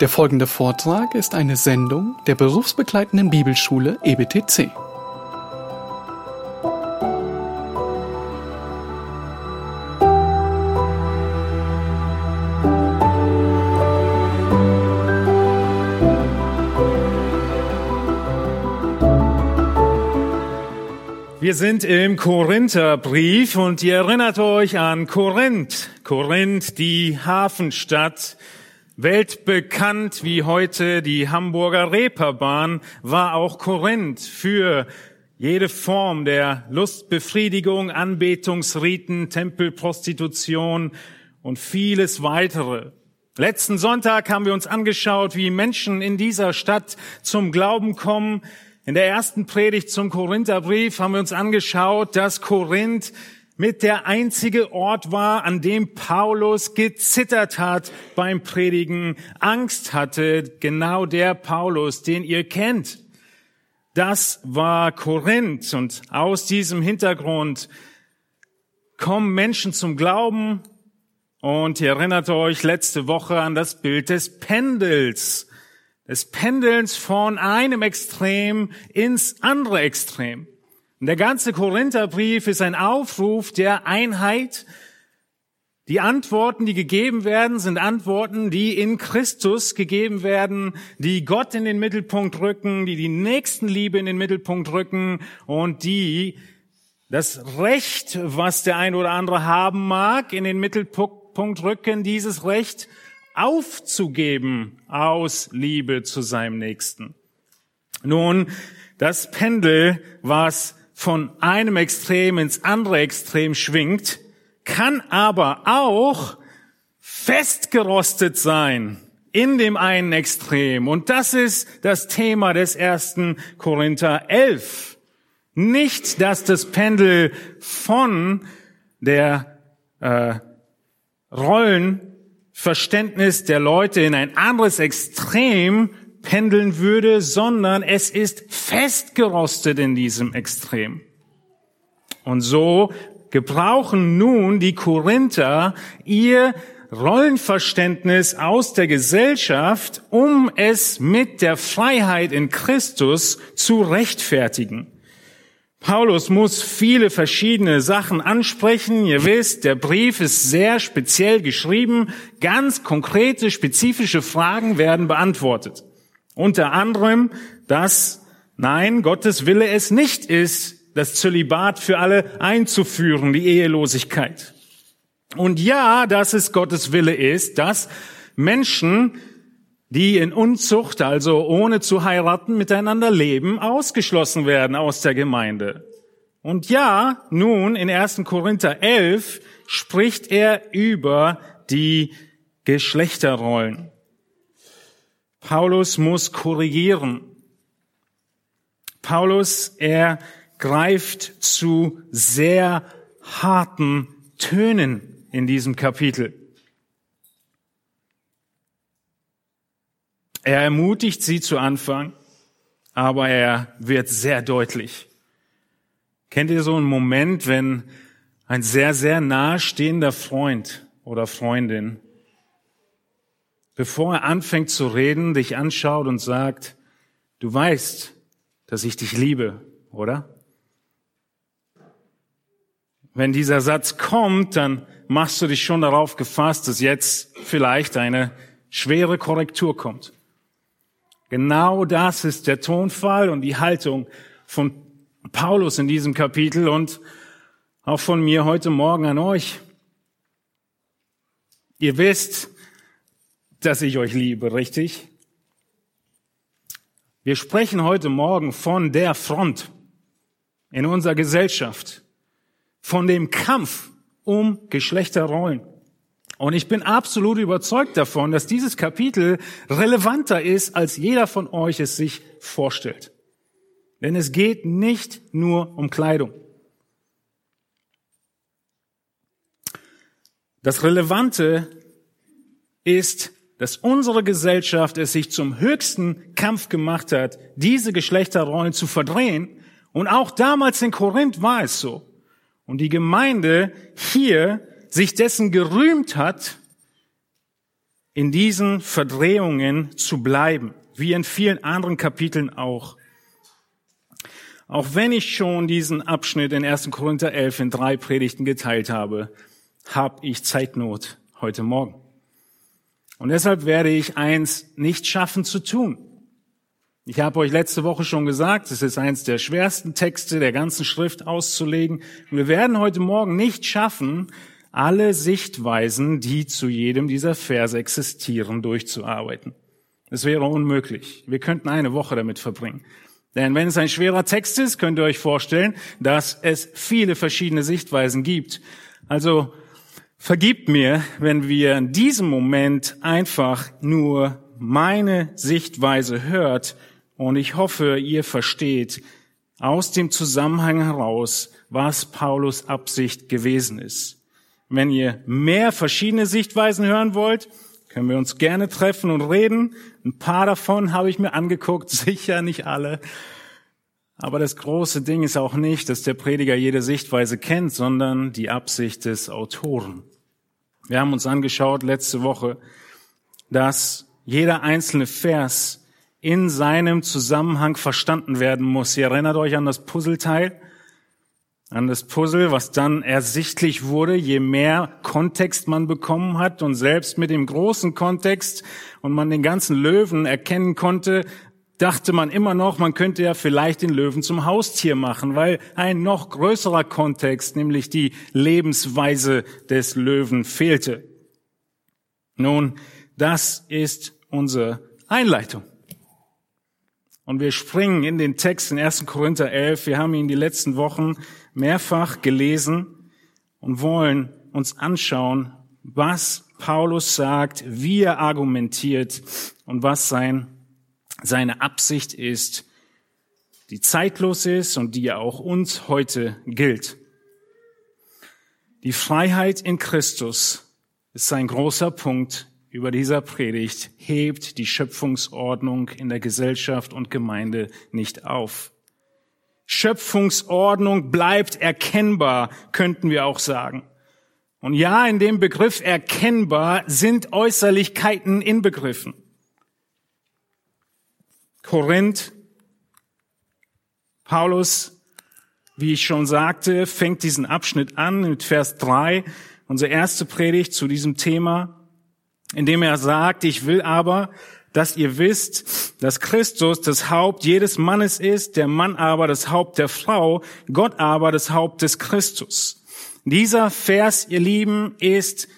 Der folgende Vortrag ist eine Sendung der berufsbegleitenden Bibelschule EBTC. Wir sind im Korintherbrief und ihr erinnert euch an Korinth. Korinth, die Hafenstadt, weltbekannt wie heute die Hamburger Reeperbahn, war auch Korinth für jede Form der Lustbefriedigung, Anbetungsriten, Tempelprostitution und vieles weitere. Letzten Sonntag haben wir uns angeschaut, wie Menschen in dieser Stadt zum Glauben kommen, in der ersten Predigt zum Korintherbrief haben wir uns angeschaut, dass Korinth mit der einzige Ort war, an dem Paulus gezittert hat beim Predigen, Angst hatte, genau der Paulus, den ihr kennt. Das war Korinth und aus diesem Hintergrund kommen Menschen zum Glauben und ihr erinnert euch letzte Woche an das Bild des Pendels des Pendelns von einem Extrem ins andere Extrem. Und der ganze Korintherbrief ist ein Aufruf der Einheit. Die Antworten, die gegeben werden, sind Antworten, die in Christus gegeben werden, die Gott in den Mittelpunkt rücken, die die Nächstenliebe in den Mittelpunkt rücken und die das Recht, was der ein oder andere haben mag, in den Mittelpunkt rücken, dieses Recht aufzugeben aus Liebe zu seinem Nächsten. Nun, das Pendel, was von einem Extrem ins andere Extrem schwingt, kann aber auch festgerostet sein in dem einen Extrem. Und das ist das Thema des ersten Korinther 11. Nicht, dass das Pendel von der äh, Rollen Verständnis der Leute in ein anderes Extrem pendeln würde, sondern es ist festgerostet in diesem Extrem. Und so gebrauchen nun die Korinther ihr Rollenverständnis aus der Gesellschaft, um es mit der Freiheit in Christus zu rechtfertigen. Paulus muss viele verschiedene Sachen ansprechen. Ihr wisst, der Brief ist sehr speziell geschrieben. Ganz konkrete, spezifische Fragen werden beantwortet. Unter anderem, dass, nein, Gottes Wille es nicht ist, das Zölibat für alle einzuführen, die Ehelosigkeit. Und ja, dass es Gottes Wille ist, dass Menschen die in Unzucht, also ohne zu heiraten, miteinander leben, ausgeschlossen werden aus der Gemeinde. Und ja, nun in 1. Korinther 11 spricht er über die Geschlechterrollen. Paulus muss korrigieren. Paulus, er greift zu sehr harten Tönen in diesem Kapitel. Er ermutigt sie zu Anfang, aber er wird sehr deutlich. Kennt ihr so einen Moment, wenn ein sehr, sehr nahestehender Freund oder Freundin, bevor er anfängt zu reden, dich anschaut und sagt, du weißt, dass ich dich liebe, oder? Wenn dieser Satz kommt, dann machst du dich schon darauf gefasst, dass jetzt vielleicht eine schwere Korrektur kommt. Genau das ist der Tonfall und die Haltung von Paulus in diesem Kapitel und auch von mir heute Morgen an euch. Ihr wisst, dass ich euch liebe, richtig? Wir sprechen heute Morgen von der Front in unserer Gesellschaft, von dem Kampf um Geschlechterrollen. Und ich bin absolut überzeugt davon, dass dieses Kapitel relevanter ist, als jeder von euch es sich vorstellt. Denn es geht nicht nur um Kleidung. Das Relevante ist, dass unsere Gesellschaft es sich zum höchsten Kampf gemacht hat, diese Geschlechterrollen zu verdrehen. Und auch damals in Korinth war es so. Und die Gemeinde hier sich dessen gerühmt hat, in diesen Verdrehungen zu bleiben, wie in vielen anderen Kapiteln auch. Auch wenn ich schon diesen Abschnitt in 1. Korinther 11 in drei Predigten geteilt habe, habe ich Zeitnot heute Morgen. Und deshalb werde ich eins nicht schaffen zu tun. Ich habe euch letzte Woche schon gesagt, es ist eins der schwersten Texte der ganzen Schrift auszulegen. Und wir werden heute Morgen nicht schaffen, alle Sichtweisen, die zu jedem dieser Verse existieren, durchzuarbeiten. Es wäre unmöglich. Wir könnten eine Woche damit verbringen. Denn wenn es ein schwerer Text ist, könnt ihr euch vorstellen, dass es viele verschiedene Sichtweisen gibt. Also vergibt mir, wenn wir in diesem Moment einfach nur meine Sichtweise hört und ich hoffe, ihr versteht aus dem Zusammenhang heraus, was Paulus Absicht gewesen ist. Wenn ihr mehr verschiedene Sichtweisen hören wollt, können wir uns gerne treffen und reden. Ein paar davon habe ich mir angeguckt, sicher nicht alle. Aber das große Ding ist auch nicht, dass der Prediger jede Sichtweise kennt, sondern die Absicht des Autoren. Wir haben uns angeschaut letzte Woche, dass jeder einzelne Vers in seinem Zusammenhang verstanden werden muss. Ihr erinnert euch an das Puzzleteil? an das Puzzle, was dann ersichtlich wurde, je mehr Kontext man bekommen hat und selbst mit dem großen Kontext und man den ganzen Löwen erkennen konnte, dachte man immer noch, man könnte ja vielleicht den Löwen zum Haustier machen, weil ein noch größerer Kontext, nämlich die Lebensweise des Löwen fehlte. Nun, das ist unsere Einleitung. Und wir springen in den Text in 1. Korinther 11. Wir haben ihn die letzten Wochen mehrfach gelesen und wollen uns anschauen, was Paulus sagt, wie er argumentiert und was sein, seine Absicht ist, die zeitlos ist und die ja auch uns heute gilt. Die Freiheit in Christus ist ein großer Punkt über dieser Predigt, hebt die Schöpfungsordnung in der Gesellschaft und Gemeinde nicht auf. Schöpfungsordnung bleibt erkennbar, könnten wir auch sagen. Und ja, in dem Begriff erkennbar sind Äußerlichkeiten inbegriffen. Korinth, Paulus, wie ich schon sagte, fängt diesen Abschnitt an mit Vers 3, unsere erste Predigt zu diesem Thema, indem er sagt, ich will aber, dass ihr wisst, dass Christus das Haupt jedes Mannes ist, der Mann aber das Haupt der Frau, Gott aber das Haupt des Christus. Dieser Vers, ihr Lieben, ist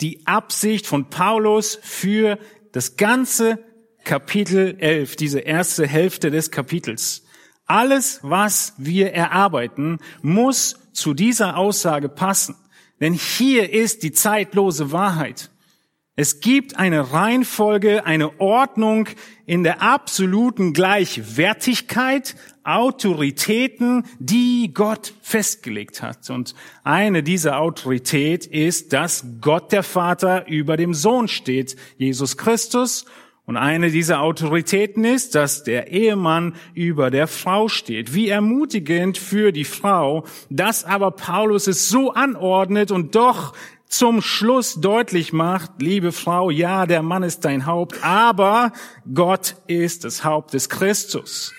die Absicht von Paulus für das ganze Kapitel 11, diese erste Hälfte des Kapitels. Alles, was wir erarbeiten, muss zu dieser Aussage passen. Denn hier ist die zeitlose Wahrheit. Es gibt eine Reihenfolge, eine Ordnung in der absoluten Gleichwertigkeit, Autoritäten, die Gott festgelegt hat. Und eine dieser Autorität ist, dass Gott der Vater über dem Sohn steht, Jesus Christus. Und eine dieser Autoritäten ist, dass der Ehemann über der Frau steht. Wie ermutigend für die Frau, dass aber Paulus es so anordnet und doch zum Schluss deutlich macht, liebe Frau, ja, der Mann ist dein Haupt, aber Gott ist das Haupt des Christus.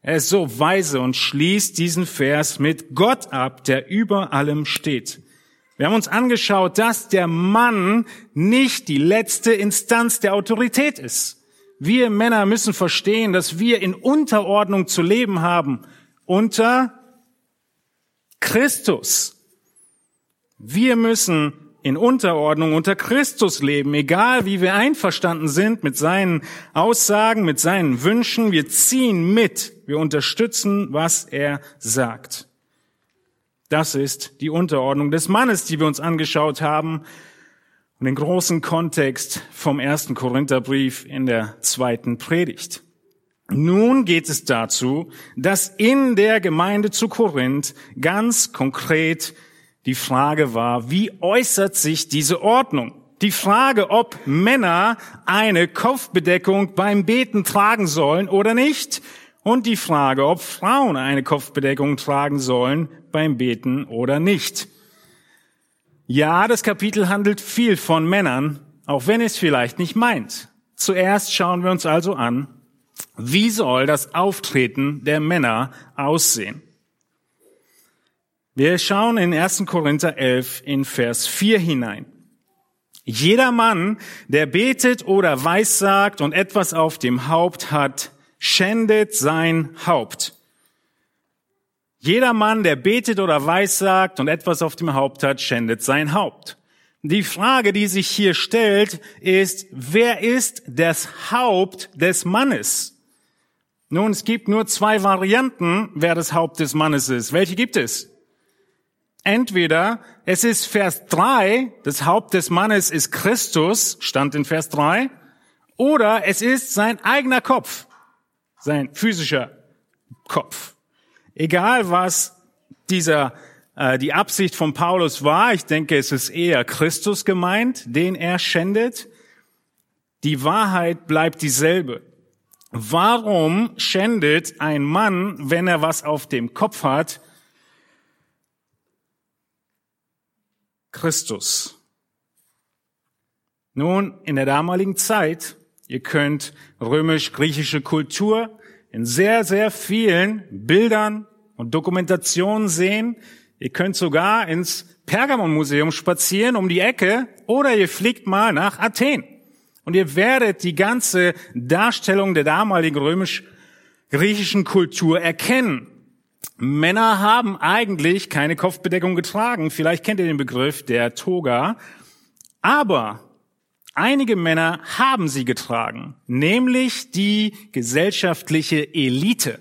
Er ist so weise und schließt diesen Vers mit Gott ab, der über allem steht. Wir haben uns angeschaut, dass der Mann nicht die letzte Instanz der Autorität ist. Wir Männer müssen verstehen, dass wir in Unterordnung zu leben haben unter Christus. Wir müssen in Unterordnung unter Christus leben, egal wie wir einverstanden sind mit seinen Aussagen, mit seinen Wünschen. Wir ziehen mit, wir unterstützen, was er sagt. Das ist die Unterordnung des Mannes, die wir uns angeschaut haben und den großen Kontext vom ersten Korintherbrief in der zweiten Predigt. Nun geht es dazu, dass in der Gemeinde zu Korinth ganz konkret die Frage war, wie äußert sich diese Ordnung? Die Frage, ob Männer eine Kopfbedeckung beim Beten tragen sollen oder nicht. Und die Frage, ob Frauen eine Kopfbedeckung tragen sollen beim Beten oder nicht. Ja, das Kapitel handelt viel von Männern, auch wenn es vielleicht nicht meint. Zuerst schauen wir uns also an, wie soll das Auftreten der Männer aussehen? Wir schauen in 1. Korinther 11 in Vers 4 hinein. Jeder Mann, der betet oder weissagt und etwas auf dem Haupt hat, schändet sein Haupt. Jeder Mann, der betet oder weissagt und etwas auf dem Haupt hat, schändet sein Haupt. Die Frage, die sich hier stellt, ist, wer ist das Haupt des Mannes? Nun, es gibt nur zwei Varianten, wer das Haupt des Mannes ist. Welche gibt es? Entweder es ist Vers 3, das Haupt des Mannes ist Christus, stand in Vers 3, oder es ist sein eigener Kopf, sein physischer Kopf. Egal was dieser äh, die Absicht von Paulus war, ich denke, es ist eher Christus gemeint, den er schändet. Die Wahrheit bleibt dieselbe. Warum schändet ein Mann, wenn er was auf dem Kopf hat, Christus? Nun, in der damaligen Zeit, ihr könnt römisch-griechische Kultur in sehr, sehr vielen Bildern und Dokumentationen sehen, Ihr könnt sogar ins Pergamon-Museum spazieren um die Ecke oder ihr fliegt mal nach Athen. Und ihr werdet die ganze Darstellung der damaligen römisch-griechischen Kultur erkennen. Männer haben eigentlich keine Kopfbedeckung getragen. Vielleicht kennt ihr den Begriff der Toga. Aber einige Männer haben sie getragen, nämlich die gesellschaftliche Elite.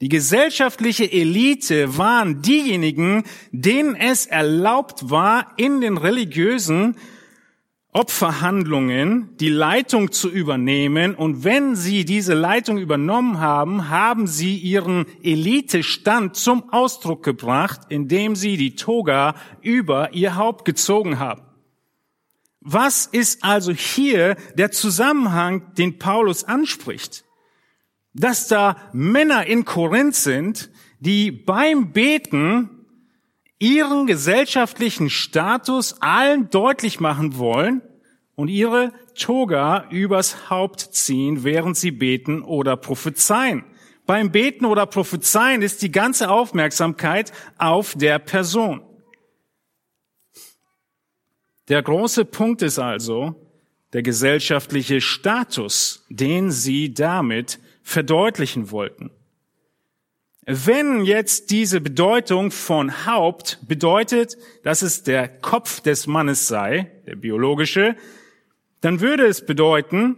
Die gesellschaftliche Elite waren diejenigen, denen es erlaubt war, in den religiösen Opferhandlungen die Leitung zu übernehmen. Und wenn sie diese Leitung übernommen haben, haben sie ihren Elitestand zum Ausdruck gebracht, indem sie die Toga über ihr Haupt gezogen haben. Was ist also hier der Zusammenhang, den Paulus anspricht? dass da Männer in Korinth sind, die beim Beten ihren gesellschaftlichen Status allen deutlich machen wollen und ihre Toga übers Haupt ziehen, während sie beten oder prophezeien. Beim Beten oder Prophezeien ist die ganze Aufmerksamkeit auf der Person. Der große Punkt ist also der gesellschaftliche Status, den sie damit verdeutlichen wollten. Wenn jetzt diese Bedeutung von Haupt bedeutet, dass es der Kopf des Mannes sei, der biologische, dann würde es bedeuten,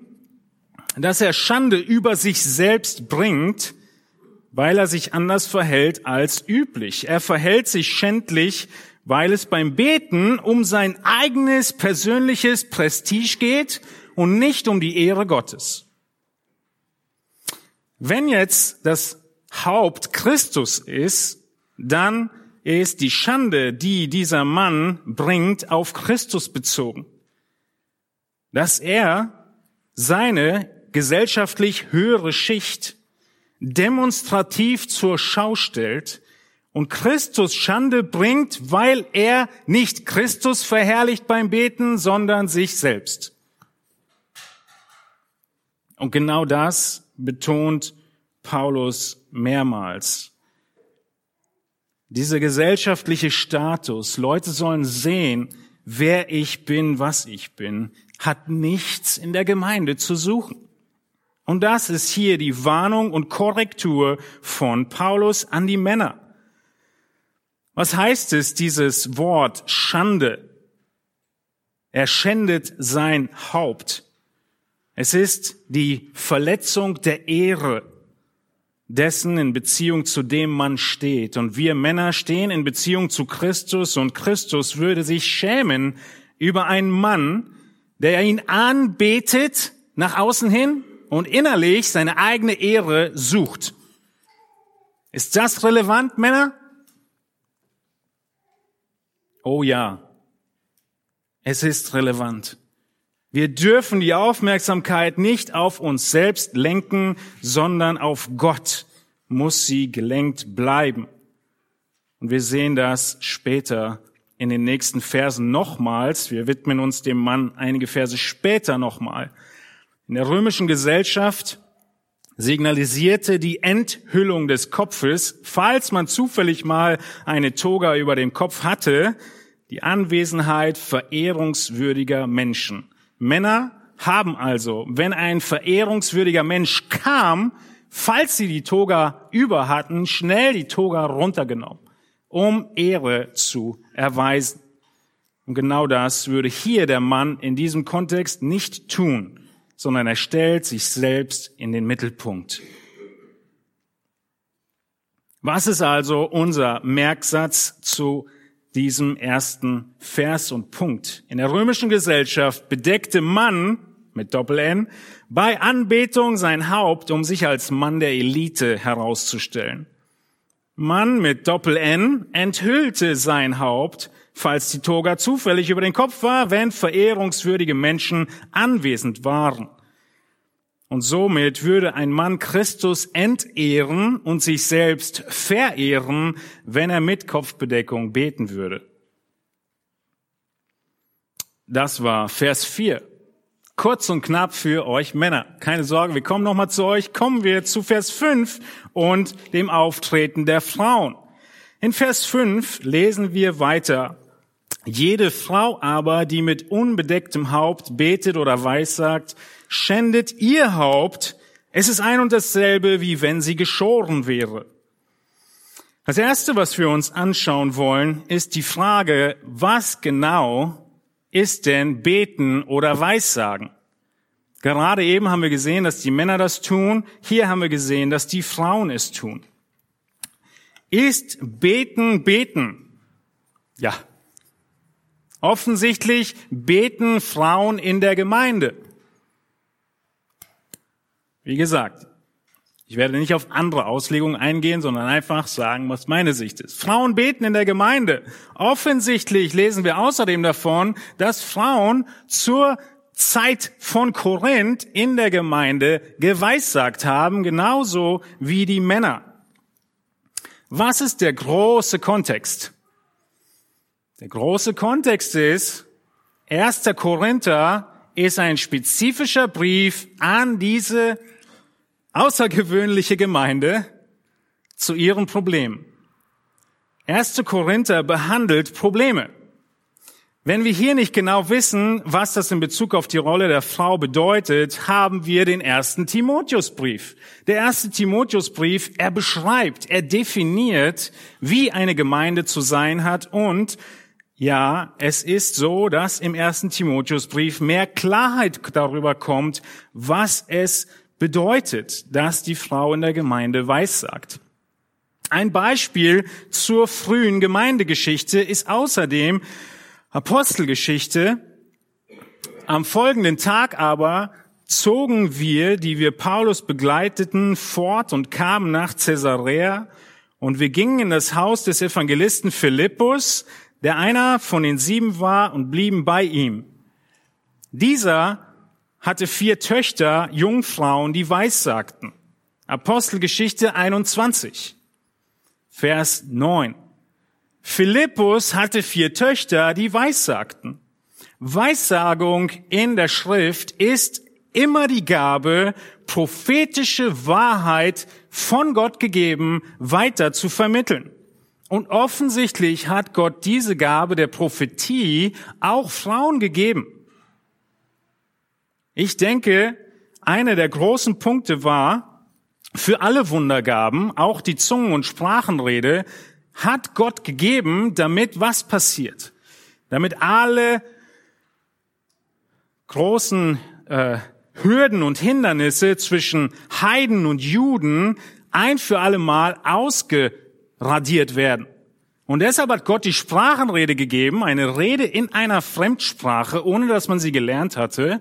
dass er Schande über sich selbst bringt, weil er sich anders verhält als üblich. Er verhält sich schändlich, weil es beim Beten um sein eigenes persönliches Prestige geht und nicht um die Ehre Gottes. Wenn jetzt das Haupt Christus ist, dann ist die Schande, die dieser Mann bringt, auf Christus bezogen. Dass er seine gesellschaftlich höhere Schicht demonstrativ zur Schau stellt und Christus Schande bringt, weil er nicht Christus verherrlicht beim Beten, sondern sich selbst. Und genau das betont Paulus mehrmals. Dieser gesellschaftliche Status, Leute sollen sehen, wer ich bin, was ich bin, hat nichts in der Gemeinde zu suchen. Und das ist hier die Warnung und Korrektur von Paulus an die Männer. Was heißt es, dieses Wort Schande? Er schändet sein Haupt. Es ist die Verletzung der Ehre dessen, in Beziehung zu dem man steht. Und wir Männer stehen in Beziehung zu Christus und Christus würde sich schämen über einen Mann, der ihn anbetet nach außen hin und innerlich seine eigene Ehre sucht. Ist das relevant, Männer? Oh ja, es ist relevant. Wir dürfen die Aufmerksamkeit nicht auf uns selbst lenken, sondern auf Gott muss sie gelenkt bleiben. Und wir sehen das später in den nächsten Versen nochmals. Wir widmen uns dem Mann einige Verse später nochmal. In der römischen Gesellschaft signalisierte die Enthüllung des Kopfes, falls man zufällig mal eine Toga über dem Kopf hatte, die Anwesenheit verehrungswürdiger Menschen. Männer haben also, wenn ein verehrungswürdiger Mensch kam, falls sie die Toga über hatten, schnell die Toga runtergenommen, um Ehre zu erweisen. Und genau das würde hier der Mann in diesem Kontext nicht tun, sondern er stellt sich selbst in den Mittelpunkt. Was ist also unser Merksatz zu diesem ersten Vers und Punkt? In der römischen Gesellschaft bedeckte Mann mit Doppel-N bei Anbetung sein Haupt, um sich als Mann der Elite herauszustellen. Mann mit Doppel-N enthüllte sein Haupt, falls die Toga zufällig über den Kopf war, wenn verehrungswürdige Menschen anwesend waren. Und somit würde ein Mann Christus entehren und sich selbst verehren, wenn er mit Kopfbedeckung beten würde. Das war Vers 4. Kurz und knapp für euch Männer. Keine Sorge, wir kommen nochmal zu euch. Kommen wir zu Vers 5 und dem Auftreten der Frauen. In Vers 5 lesen wir weiter. Jede Frau aber, die mit unbedecktem Haupt betet oder weissagt, schändet ihr Haupt. Es ist ein und dasselbe, wie wenn sie geschoren wäre. Das erste, was wir uns anschauen wollen, ist die Frage, was genau ist denn beten oder weissagen? Gerade eben haben wir gesehen, dass die Männer das tun. Hier haben wir gesehen, dass die Frauen es tun. Ist beten beten? Ja. Offensichtlich beten Frauen in der Gemeinde. Wie gesagt, ich werde nicht auf andere Auslegungen eingehen, sondern einfach sagen, was meine Sicht ist. Frauen beten in der Gemeinde. Offensichtlich lesen wir außerdem davon, dass Frauen zur Zeit von Korinth in der Gemeinde geweissagt haben, genauso wie die Männer. Was ist der große Kontext? Der große Kontext ist, 1. Korinther ist ein spezifischer Brief an diese außergewöhnliche Gemeinde zu ihren Problemen. 1. Korinther behandelt Probleme. Wenn wir hier nicht genau wissen, was das in Bezug auf die Rolle der Frau bedeutet, haben wir den ersten Timotheusbrief. Der erste Timotheusbrief, er beschreibt, er definiert, wie eine Gemeinde zu sein hat und ja, es ist so, dass im ersten Timotheusbrief mehr Klarheit darüber kommt, was es bedeutet, dass die Frau in der Gemeinde weissagt. Ein Beispiel zur frühen Gemeindegeschichte ist außerdem Apostelgeschichte. Am folgenden Tag aber zogen wir, die wir Paulus begleiteten, fort und kamen nach Caesarea und wir gingen in das Haus des Evangelisten Philippus, der einer von den sieben war und blieben bei ihm. Dieser hatte vier Töchter, Jungfrauen, die weissagten. Apostelgeschichte 21, Vers 9. Philippus hatte vier Töchter, die weissagten. Weissagung in der Schrift ist immer die Gabe, prophetische Wahrheit von Gott gegeben, weiter zu vermitteln. Und offensichtlich hat Gott diese Gabe der Prophetie auch Frauen gegeben. Ich denke, einer der großen Punkte war, für alle Wundergaben, auch die Zungen- und Sprachenrede, hat Gott gegeben, damit was passiert? Damit alle großen äh, Hürden und Hindernisse zwischen Heiden und Juden ein für alle Mal ausgeradiert werden. Und deshalb hat Gott die Sprachenrede gegeben, eine Rede in einer Fremdsprache, ohne dass man sie gelernt hatte,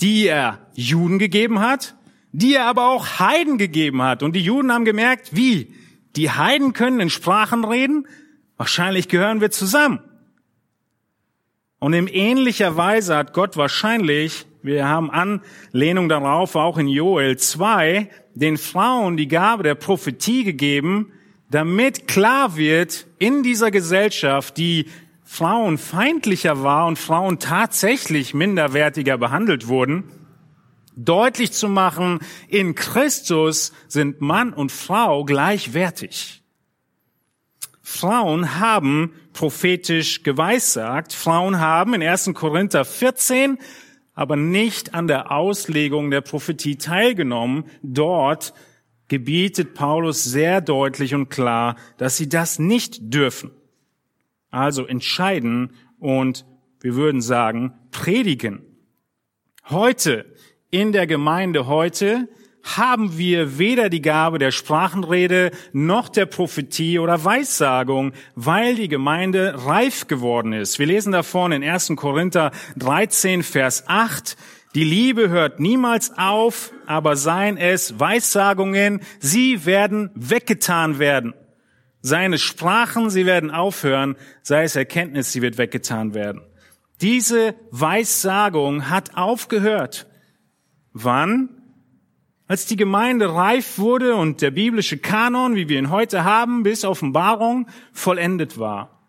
die er Juden gegeben hat, die er aber auch Heiden gegeben hat. Und die Juden haben gemerkt, wie? Die Heiden können in Sprachen reden? Wahrscheinlich gehören wir zusammen. Und in ähnlicher Weise hat Gott wahrscheinlich, wir haben Anlehnung darauf, auch in Joel 2, den Frauen die Gabe der Prophetie gegeben, damit klar wird in dieser Gesellschaft, die Frauen feindlicher war und Frauen tatsächlich minderwertiger behandelt wurden, deutlich zu machen, in Christus sind Mann und Frau gleichwertig. Frauen haben prophetisch geweissagt. Frauen haben in 1. Korinther 14 aber nicht an der Auslegung der Prophetie teilgenommen. Dort gebietet Paulus sehr deutlich und klar, dass sie das nicht dürfen. Also entscheiden und wir würden sagen, predigen. Heute, in der Gemeinde heute, haben wir weder die Gabe der Sprachenrede noch der Prophetie oder Weissagung, weil die Gemeinde reif geworden ist. Wir lesen davon in 1. Korinther 13, Vers 8. Die Liebe hört niemals auf, aber seien es Weissagungen, sie werden weggetan werden. Seine Sprachen, sie werden aufhören, sei es Erkenntnis, sie wird weggetan werden. Diese Weissagung hat aufgehört. Wann? Als die Gemeinde reif wurde und der biblische Kanon, wie wir ihn heute haben, bis Offenbarung vollendet war.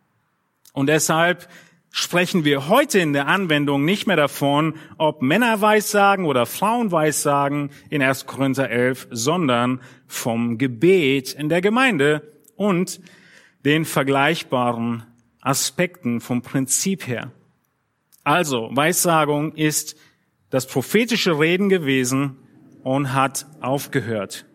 Und deshalb sprechen wir heute in der Anwendung nicht mehr davon, ob Männer Weissagen oder Frauen Weissagen in 1. Korinther 11, sondern vom Gebet in der Gemeinde und den vergleichbaren Aspekten vom Prinzip her. Also, Weissagung ist das prophetische Reden gewesen, und hat aufgehört.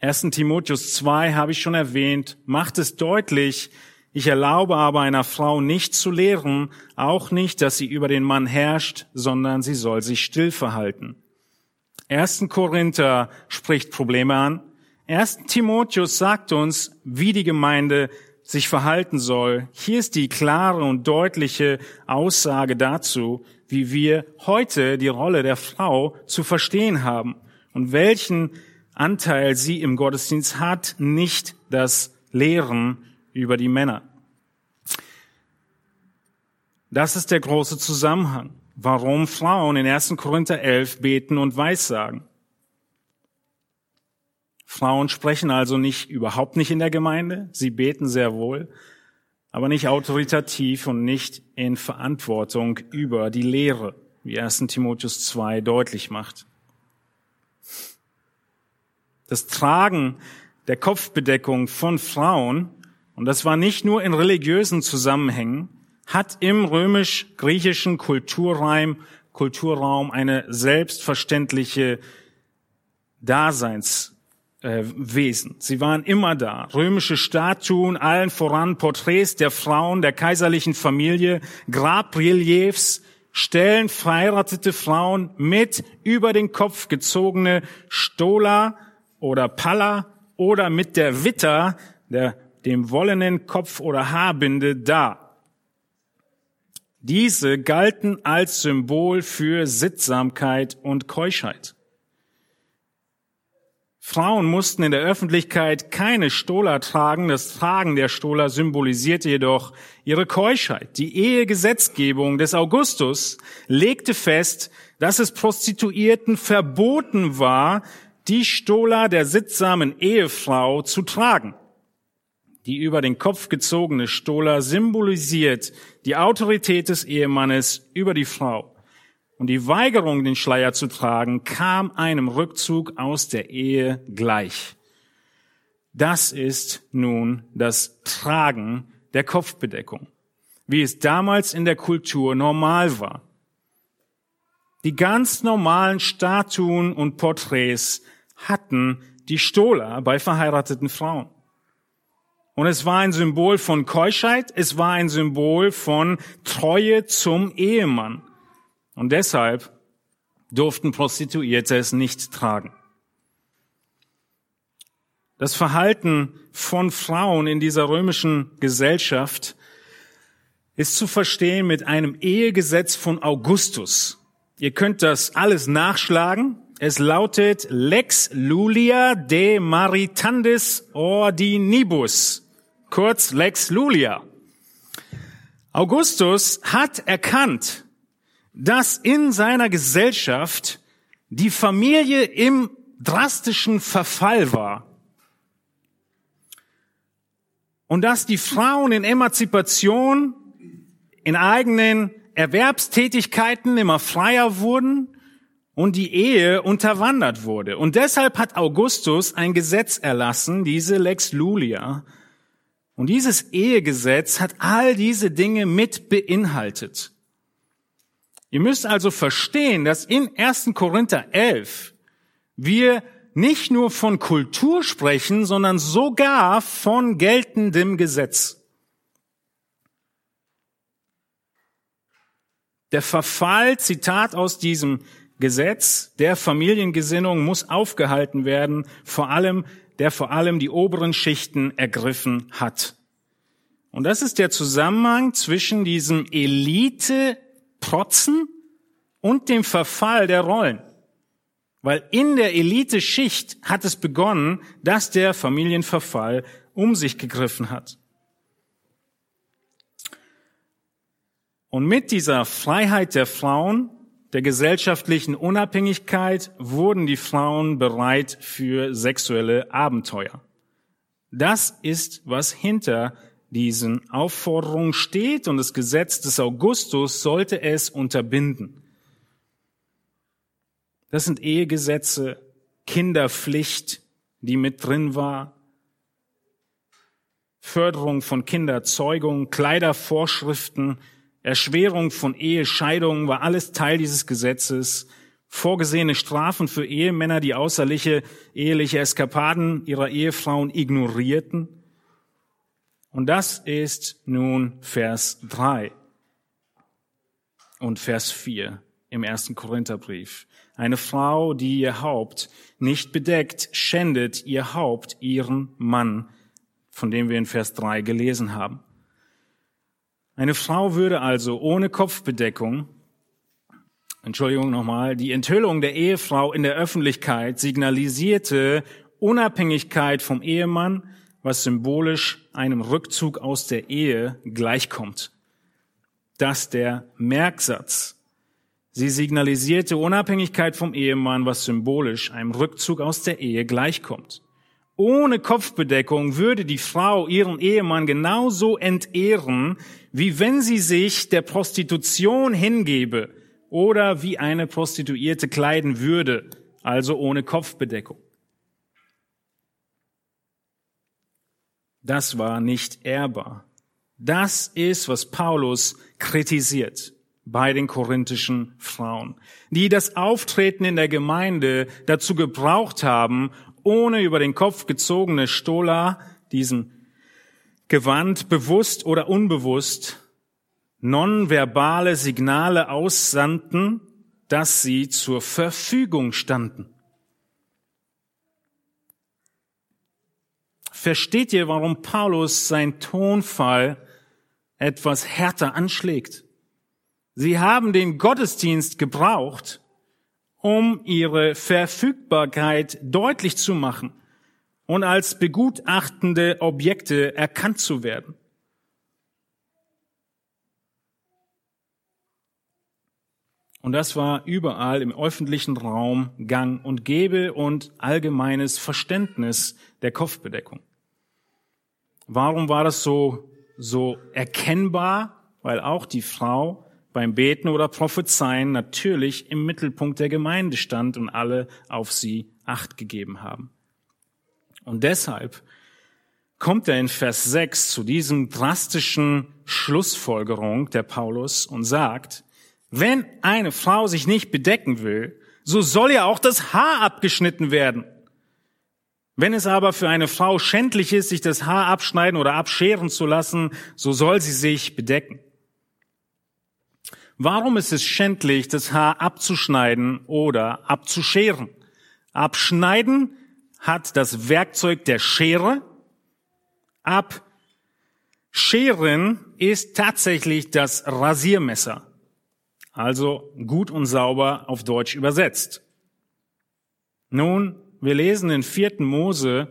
1. Timotheus 2 habe ich schon erwähnt, macht es deutlich, ich erlaube aber einer Frau nicht zu lehren, auch nicht, dass sie über den Mann herrscht, sondern sie soll sich still verhalten. 1. Korinther spricht Probleme an. 1. Timotheus sagt uns, wie die Gemeinde sich verhalten soll. Hier ist die klare und deutliche Aussage dazu, wie wir heute die Rolle der Frau zu verstehen haben und welchen Anteil sie im Gottesdienst hat, nicht das Lehren über die Männer. Das ist der große Zusammenhang, warum Frauen in 1. Korinther 11 beten und weissagen. Frauen sprechen also nicht, überhaupt nicht in der Gemeinde. Sie beten sehr wohl, aber nicht autoritativ und nicht in Verantwortung über die Lehre, wie 1. Timotheus 2 deutlich macht. Das Tragen der Kopfbedeckung von Frauen, und das war nicht nur in religiösen Zusammenhängen, hat im römisch-griechischen Kulturraum, Kulturraum eine selbstverständliche Daseins äh, Wesen. Sie waren immer da. Römische Statuen, allen voran Porträts der Frauen der kaiserlichen Familie, Grabreliefs, stellen verheiratete Frauen mit über den Kopf gezogene Stola oder Palla oder mit der Witter, der, dem wollenen Kopf- oder Haarbinde dar. Diese galten als Symbol für Sittsamkeit und Keuschheit. Frauen mussten in der Öffentlichkeit keine Stola tragen. Das Tragen der Stola symbolisierte jedoch ihre Keuschheit. Die Ehegesetzgebung des Augustus legte fest, dass es Prostituierten verboten war, die Stola der sittsamen Ehefrau zu tragen. Die über den Kopf gezogene Stola symbolisiert die Autorität des Ehemannes über die Frau. Und die Weigerung, den Schleier zu tragen, kam einem Rückzug aus der Ehe gleich. Das ist nun das Tragen der Kopfbedeckung, wie es damals in der Kultur normal war. Die ganz normalen Statuen und Porträts hatten die Stola bei verheirateten Frauen. Und es war ein Symbol von Keuschheit, es war ein Symbol von Treue zum Ehemann. Und deshalb durften Prostituierte es nicht tragen. Das Verhalten von Frauen in dieser römischen Gesellschaft ist zu verstehen mit einem Ehegesetz von Augustus. Ihr könnt das alles nachschlagen. Es lautet Lex Lulia de Maritandis Ordinibus, kurz Lex Lulia. Augustus hat erkannt, dass in seiner Gesellschaft die Familie im drastischen Verfall war. und dass die Frauen in Emanzipation, in eigenen Erwerbstätigkeiten immer freier wurden und die Ehe unterwandert wurde. Und deshalb hat Augustus ein Gesetz erlassen, diese Lex Lulia. Und dieses Ehegesetz hat all diese Dinge mit beinhaltet. Ihr müsst also verstehen, dass in 1. Korinther 11 wir nicht nur von Kultur sprechen, sondern sogar von geltendem Gesetz. Der Verfall, Zitat aus diesem Gesetz der Familiengesinnung muss aufgehalten werden, vor allem, der vor allem die oberen Schichten ergriffen hat. Und das ist der Zusammenhang zwischen diesem Elite-Protzen und dem Verfall der Rollen. Weil in der Elite-Schicht hat es begonnen, dass der Familienverfall um sich gegriffen hat. Und mit dieser Freiheit der Frauen, der gesellschaftlichen Unabhängigkeit, wurden die Frauen bereit für sexuelle Abenteuer. Das ist, was hinter diesen Aufforderungen steht und das Gesetz des Augustus sollte es unterbinden. Das sind Ehegesetze, Kinderpflicht, die mit drin war, Förderung von Kinderzeugung, Kleidervorschriften, Erschwerung von Ehescheidungen war alles Teil dieses Gesetzes. Vorgesehene Strafen für Ehemänner, die außerliche eheliche Eskapaden ihrer Ehefrauen ignorierten. Und das ist nun Vers 3 und Vers 4 im ersten Korintherbrief. Eine Frau, die ihr Haupt nicht bedeckt, schändet ihr Haupt ihren Mann, von dem wir in Vers 3 gelesen haben. Eine Frau würde also ohne Kopfbedeckung, Entschuldigung nochmal, die Enthüllung der Ehefrau in der Öffentlichkeit signalisierte Unabhängigkeit vom Ehemann, was symbolisch einem Rückzug aus der Ehe gleichkommt. Das der Merksatz Sie signalisierte Unabhängigkeit vom Ehemann, was symbolisch einem Rückzug aus der Ehe gleichkommt. Ohne Kopfbedeckung würde die Frau ihren Ehemann genauso entehren, wie wenn sie sich der Prostitution hingebe oder wie eine Prostituierte kleiden würde, also ohne Kopfbedeckung. Das war nicht ehrbar. Das ist, was Paulus kritisiert bei den korinthischen Frauen, die das Auftreten in der Gemeinde dazu gebraucht haben, ohne über den Kopf gezogene Stola, diesen Gewand, bewusst oder unbewusst, nonverbale Signale aussandten, dass sie zur Verfügung standen. Versteht ihr, warum Paulus sein Tonfall etwas härter anschlägt? Sie haben den Gottesdienst gebraucht, um ihre Verfügbarkeit deutlich zu machen und als begutachtende Objekte erkannt zu werden. Und das war überall im öffentlichen Raum gang und gäbe und allgemeines Verständnis der Kopfbedeckung. Warum war das so, so erkennbar? Weil auch die Frau beim Beten oder Prophezeien natürlich im Mittelpunkt der Gemeinde stand und alle auf sie acht gegeben haben. Und deshalb kommt er in Vers 6 zu diesem drastischen Schlussfolgerung der Paulus und sagt, wenn eine Frau sich nicht bedecken will, so soll ja auch das Haar abgeschnitten werden. Wenn es aber für eine Frau schändlich ist, sich das Haar abschneiden oder abscheren zu lassen, so soll sie sich bedecken. Warum ist es schändlich, das Haar abzuschneiden oder abzuscheren? Abschneiden hat das Werkzeug der Schere. Abscheren ist tatsächlich das Rasiermesser. Also gut und sauber auf Deutsch übersetzt. Nun, wir lesen in 4. Mose,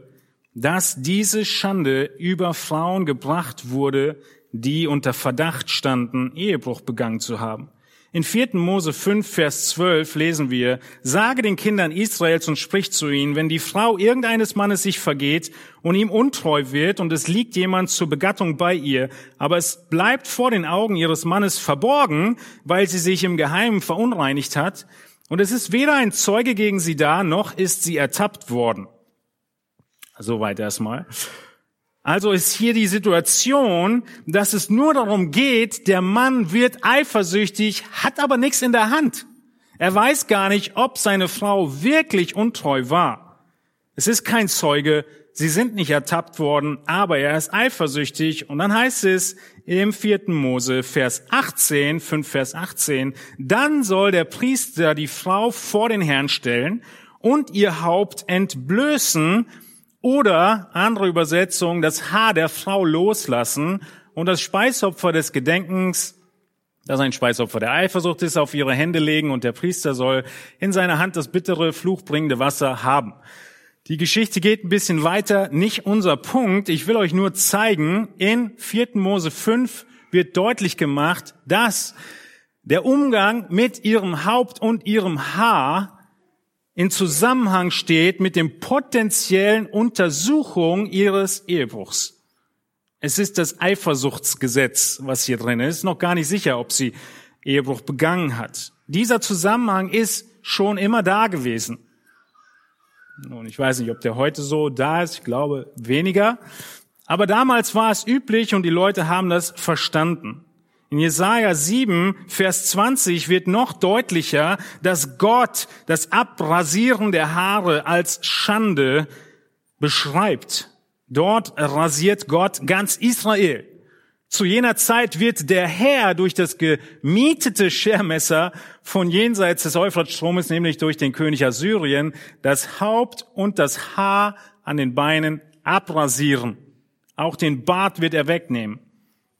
dass diese Schande über Frauen gebracht wurde, die unter Verdacht standen, Ehebruch begangen zu haben. In 4. Mose 5, Vers 12 lesen wir, Sage den Kindern Israels und sprich zu ihnen, wenn die Frau irgendeines Mannes sich vergeht und ihm untreu wird und es liegt jemand zur Begattung bei ihr, aber es bleibt vor den Augen ihres Mannes verborgen, weil sie sich im Geheimen verunreinigt hat, und es ist weder ein Zeuge gegen sie da, noch ist sie ertappt worden. Soweit erstmal. Also ist hier die Situation, dass es nur darum geht, der Mann wird eifersüchtig, hat aber nichts in der Hand. Er weiß gar nicht, ob seine Frau wirklich untreu war. Es ist kein Zeuge, sie sind nicht ertappt worden, aber er ist eifersüchtig. Und dann heißt es im vierten Mose, Vers 18, 5 Vers 18, dann soll der Priester die Frau vor den Herrn stellen und ihr Haupt entblößen oder, andere Übersetzung, das Haar der Frau loslassen und das Speisopfer des Gedenkens, das ein Speisopfer der Eifersucht ist, auf ihre Hände legen und der Priester soll in seiner Hand das bittere, fluchbringende Wasser haben. Die Geschichte geht ein bisschen weiter, nicht unser Punkt. Ich will euch nur zeigen, in 4. Mose 5 wird deutlich gemacht, dass der Umgang mit ihrem Haupt und ihrem Haar in Zusammenhang steht mit dem potenziellen Untersuchung ihres Ehebruchs. Es ist das Eifersuchtsgesetz, was hier drin ist. Noch gar nicht sicher, ob sie Ehebruch begangen hat. Dieser Zusammenhang ist schon immer da gewesen. Nun, ich weiß nicht, ob der heute so da ist. Ich glaube weniger. Aber damals war es üblich und die Leute haben das verstanden. In Jesaja 7, Vers 20 wird noch deutlicher, dass Gott das Abrasieren der Haare als Schande beschreibt. Dort rasiert Gott ganz Israel. Zu jener Zeit wird der Herr durch das gemietete Schermesser von jenseits des Euphratstromes, nämlich durch den König Assyrien, das Haupt und das Haar an den Beinen abrasieren. Auch den Bart wird er wegnehmen.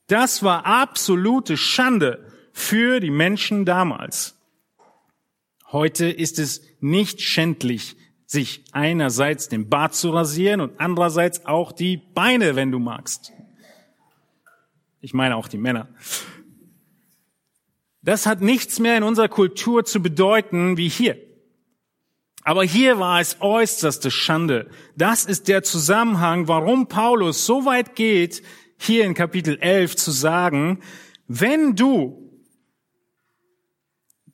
Das war absolute Schande für die Menschen damals. Heute ist es nicht schändlich, sich einerseits den Bart zu rasieren und andererseits auch die Beine, wenn du magst. Ich meine auch die Männer. Das hat nichts mehr in unserer Kultur zu bedeuten wie hier. Aber hier war es äußerste Schande. Das ist der Zusammenhang, warum Paulus so weit geht, hier in Kapitel 11 zu sagen, wenn du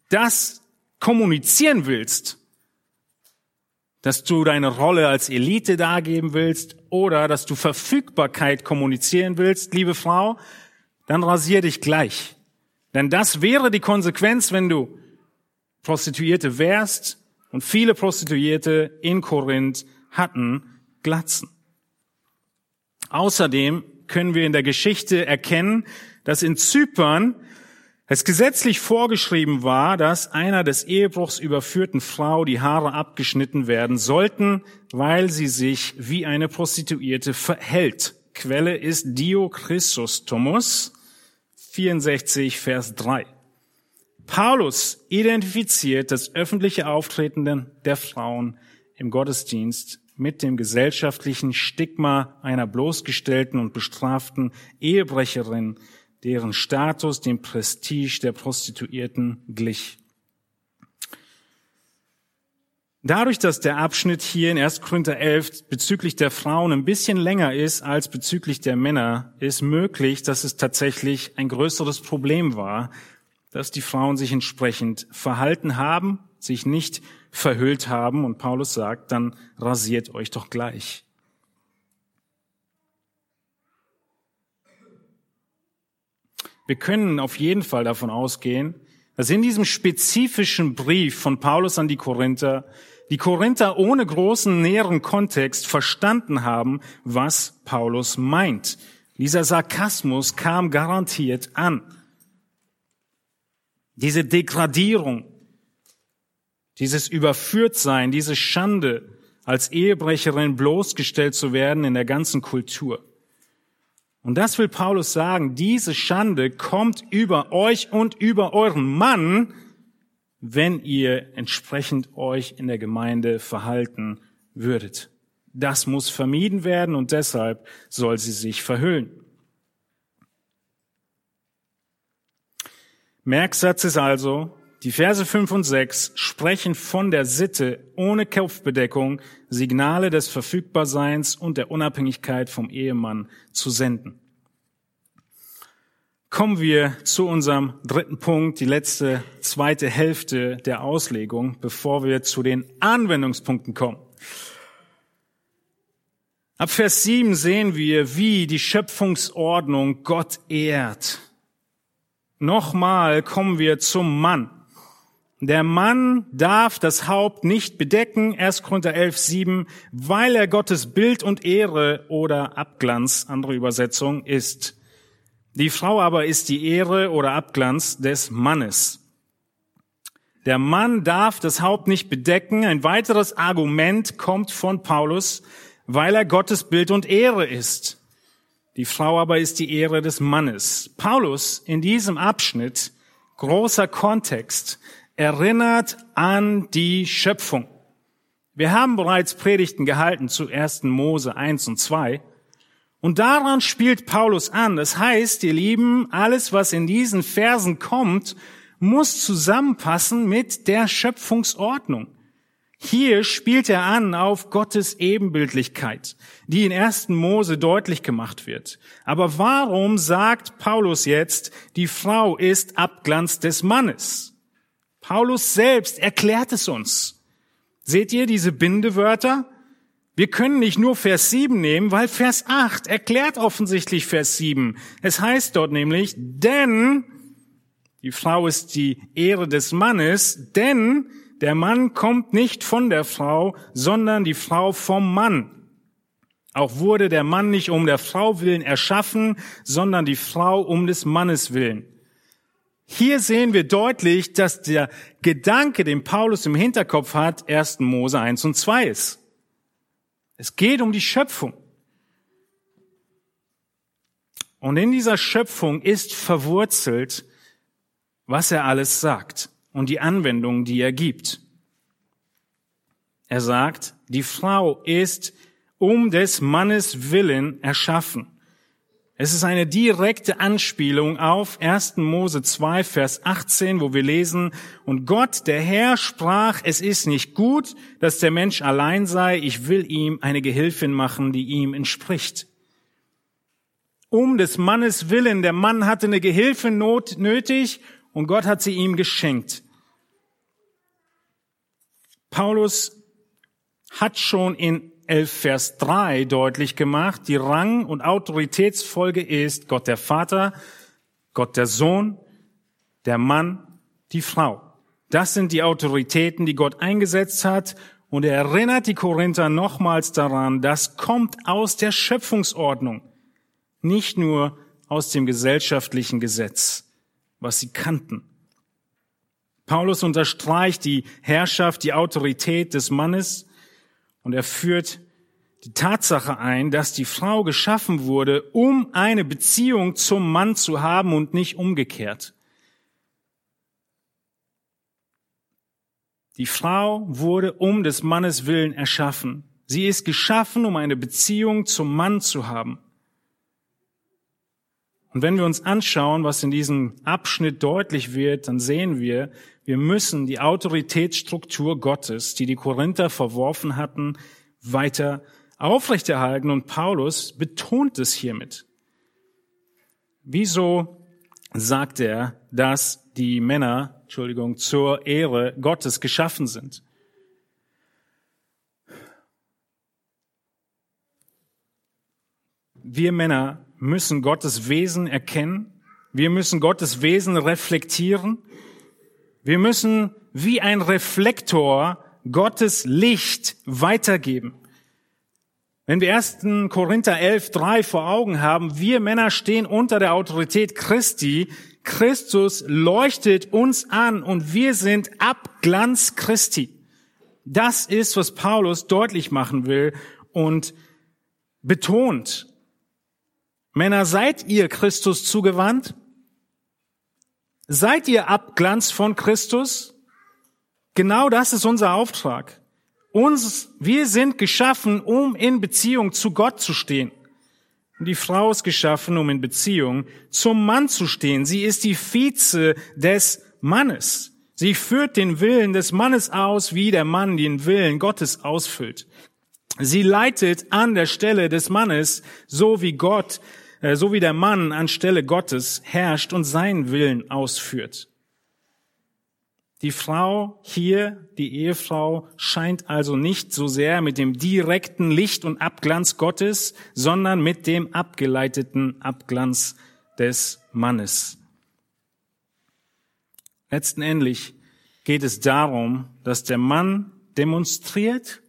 das kommunizieren willst, dass du deine Rolle als Elite dargeben willst oder dass du Verfügbarkeit kommunizieren willst, liebe Frau, dann rasier dich gleich. Denn das wäre die Konsequenz, wenn du Prostituierte wärst und viele Prostituierte in Korinth hatten Glatzen. Außerdem können wir in der Geschichte erkennen, dass in Zypern es gesetzlich vorgeschrieben war, dass einer des Ehebruchs überführten Frau die Haare abgeschnitten werden sollten, weil sie sich wie eine Prostituierte verhält. Quelle ist Dio Christus Thomas 64, Vers 3. Paulus identifiziert das öffentliche Auftreten der Frauen im Gottesdienst mit dem gesellschaftlichen Stigma einer bloßgestellten und bestraften Ehebrecherin, deren Status dem Prestige der Prostituierten glich. Dadurch, dass der Abschnitt hier in 1. Korinther 11 bezüglich der Frauen ein bisschen länger ist als bezüglich der Männer, ist möglich, dass es tatsächlich ein größeres Problem war, dass die Frauen sich entsprechend verhalten haben, sich nicht verhüllt haben. Und Paulus sagt, dann rasiert euch doch gleich. Wir können auf jeden Fall davon ausgehen, dass in diesem spezifischen Brief von Paulus an die Korinther die Korinther ohne großen näheren Kontext verstanden haben, was Paulus meint. Dieser Sarkasmus kam garantiert an. Diese Degradierung, dieses Überführtsein, diese Schande, als Ehebrecherin bloßgestellt zu werden in der ganzen Kultur. Und das will Paulus sagen, diese Schande kommt über euch und über euren Mann, wenn ihr entsprechend euch in der Gemeinde verhalten würdet. Das muss vermieden werden und deshalb soll sie sich verhüllen. Merksatz ist also, die Verse 5 und 6 sprechen von der Sitte ohne Kopfbedeckung Signale des Verfügbarseins und der Unabhängigkeit vom Ehemann zu senden. Kommen wir zu unserem dritten Punkt, die letzte zweite Hälfte der Auslegung, bevor wir zu den Anwendungspunkten kommen. Ab Vers 7 sehen wir, wie die Schöpfungsordnung Gott ehrt. Nochmal kommen wir zum Mann. Der Mann darf das Haupt nicht bedecken, 1. Korinther 11, 7, weil er Gottes Bild und Ehre oder Abglanz, andere Übersetzung, ist. Die Frau aber ist die Ehre oder Abglanz des Mannes. Der Mann darf das Haupt nicht bedecken. Ein weiteres Argument kommt von Paulus, weil er Gottes Bild und Ehre ist. Die Frau aber ist die Ehre des Mannes. Paulus in diesem Abschnitt, großer Kontext, erinnert an die Schöpfung. Wir haben bereits Predigten gehalten zu 1. Mose 1 und 2. Und daran spielt Paulus an. Das heißt, ihr Lieben, alles, was in diesen Versen kommt, muss zusammenpassen mit der Schöpfungsordnung. Hier spielt er an auf Gottes Ebenbildlichkeit, die in 1. Mose deutlich gemacht wird. Aber warum sagt Paulus jetzt, die Frau ist Abglanz des Mannes? Paulus selbst erklärt es uns. Seht ihr diese Bindewörter? Wir können nicht nur Vers 7 nehmen, weil Vers 8 erklärt offensichtlich Vers 7. Es heißt dort nämlich, denn die Frau ist die Ehre des Mannes, denn der Mann kommt nicht von der Frau, sondern die Frau vom Mann. Auch wurde der Mann nicht um der Frau willen erschaffen, sondern die Frau um des Mannes willen. Hier sehen wir deutlich, dass der Gedanke, den Paulus im Hinterkopf hat, 1. Mose 1 und 2 ist. Es geht um die Schöpfung. Und in dieser Schöpfung ist verwurzelt, was er alles sagt und die Anwendungen, die er gibt. Er sagt, die Frau ist um des Mannes Willen erschaffen. Es ist eine direkte Anspielung auf 1. Mose 2, Vers 18, wo wir lesen, und Gott, der Herr, sprach, es ist nicht gut, dass der Mensch allein sei, ich will ihm eine Gehilfin machen, die ihm entspricht. Um des Mannes willen, der Mann hatte eine Gehilfin not, nötig und Gott hat sie ihm geschenkt. Paulus hat schon in 11, Vers 3 deutlich gemacht, die Rang- und Autoritätsfolge ist Gott der Vater, Gott der Sohn, der Mann, die Frau. Das sind die Autoritäten, die Gott eingesetzt hat. Und er erinnert die Korinther nochmals daran, das kommt aus der Schöpfungsordnung, nicht nur aus dem gesellschaftlichen Gesetz, was sie kannten. Paulus unterstreicht die Herrschaft, die Autorität des Mannes und er führt die Tatsache ein, dass die Frau geschaffen wurde, um eine Beziehung zum Mann zu haben und nicht umgekehrt. Die Frau wurde um des Mannes willen erschaffen. Sie ist geschaffen, um eine Beziehung zum Mann zu haben. Und wenn wir uns anschauen, was in diesem Abschnitt deutlich wird, dann sehen wir, wir müssen die Autoritätsstruktur Gottes, die die Korinther verworfen hatten, weiter aufrechterhalten. Und Paulus betont es hiermit. Wieso sagt er, dass die Männer, Entschuldigung, zur Ehre Gottes geschaffen sind? Wir Männer müssen Gottes Wesen erkennen. Wir müssen Gottes Wesen reflektieren. Wir müssen wie ein Reflektor Gottes Licht weitergeben. Wenn wir 1. Korinther 11, 3 vor Augen haben, wir Männer stehen unter der Autorität Christi. Christus leuchtet uns an und wir sind Abglanz Christi. Das ist, was Paulus deutlich machen will und betont. Männer, seid ihr Christus zugewandt? Seid ihr Abglanz von Christus? Genau das ist unser Auftrag. Uns, wir sind geschaffen, um in Beziehung zu Gott zu stehen. Die Frau ist geschaffen, um in Beziehung zum Mann zu stehen. Sie ist die Vize des Mannes. Sie führt den Willen des Mannes aus, wie der Mann den Willen Gottes ausfüllt. Sie leitet an der Stelle des Mannes, so wie Gott, so wie der Mann anstelle Gottes herrscht und seinen Willen ausführt. Die Frau hier, die Ehefrau, scheint also nicht so sehr mit dem direkten Licht und Abglanz Gottes, sondern mit dem abgeleiteten Abglanz des Mannes. Letzten Endlich geht es darum, dass der Mann demonstriert,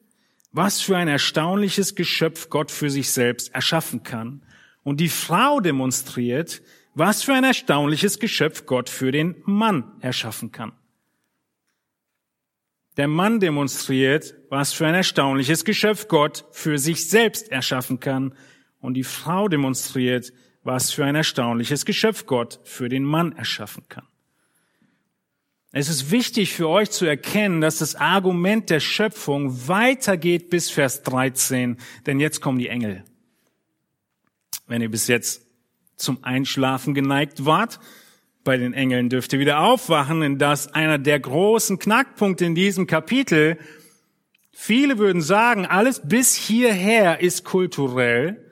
was für ein erstaunliches Geschöpf Gott für sich selbst erschaffen kann. Und die Frau demonstriert, was für ein erstaunliches Geschöpf Gott für den Mann erschaffen kann. Der Mann demonstriert, was für ein erstaunliches Geschöpf Gott für sich selbst erschaffen kann. Und die Frau demonstriert, was für ein erstaunliches Geschöpf Gott für den Mann erschaffen kann. Es ist wichtig für euch zu erkennen, dass das Argument der Schöpfung weitergeht bis Vers 13, denn jetzt kommen die Engel. Wenn ihr bis jetzt zum Einschlafen geneigt wart, bei den Engeln dürft ihr wieder aufwachen, denn das einer der großen Knackpunkte in diesem Kapitel. Viele würden sagen, alles bis hierher ist kulturell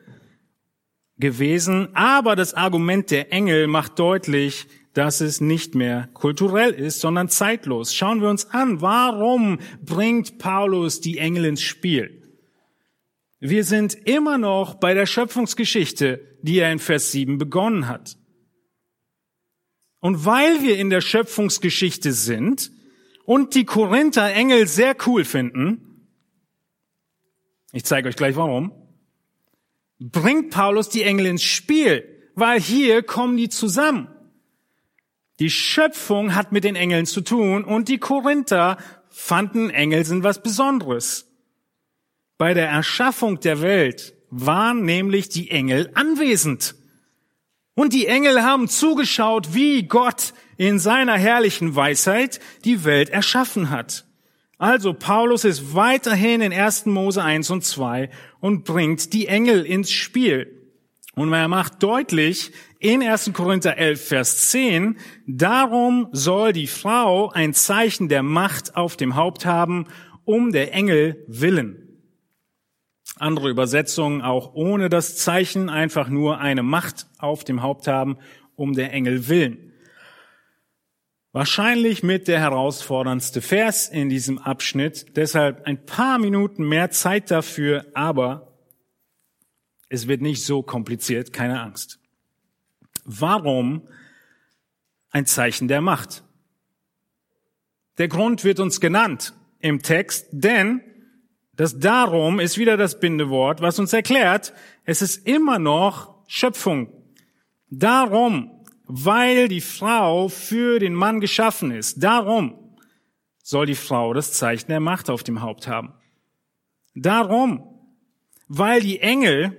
gewesen, aber das Argument der Engel macht deutlich, dass es nicht mehr kulturell ist, sondern zeitlos. Schauen wir uns an, warum bringt Paulus die Engel ins Spiel? Wir sind immer noch bei der Schöpfungsgeschichte, die er in Vers 7 begonnen hat. Und weil wir in der Schöpfungsgeschichte sind und die Korinther Engel sehr cool finden, ich zeige euch gleich warum, bringt Paulus die Engel ins Spiel, weil hier kommen die zusammen. Die Schöpfung hat mit den Engeln zu tun und die Korinther fanden Engel sind was Besonderes. Bei der Erschaffung der Welt waren nämlich die Engel anwesend. Und die Engel haben zugeschaut, wie Gott in seiner herrlichen Weisheit die Welt erschaffen hat. Also Paulus ist weiterhin in 1. Mose 1 und 2 und bringt die Engel ins Spiel. Und er macht deutlich in 1. Korinther 11, Vers 10, darum soll die Frau ein Zeichen der Macht auf dem Haupt haben, um der Engel willen. Andere Übersetzungen auch ohne das Zeichen, einfach nur eine Macht auf dem Haupt haben, um der Engel willen. Wahrscheinlich mit der herausforderndste Vers in diesem Abschnitt, deshalb ein paar Minuten mehr Zeit dafür, aber es wird nicht so kompliziert, keine Angst. Warum ein Zeichen der Macht? Der Grund wird uns genannt im Text, denn das Darum ist wieder das Bindewort, was uns erklärt, es ist immer noch Schöpfung. Darum, weil die Frau für den Mann geschaffen ist. Darum soll die Frau das Zeichen der Macht auf dem Haupt haben. Darum, weil die Engel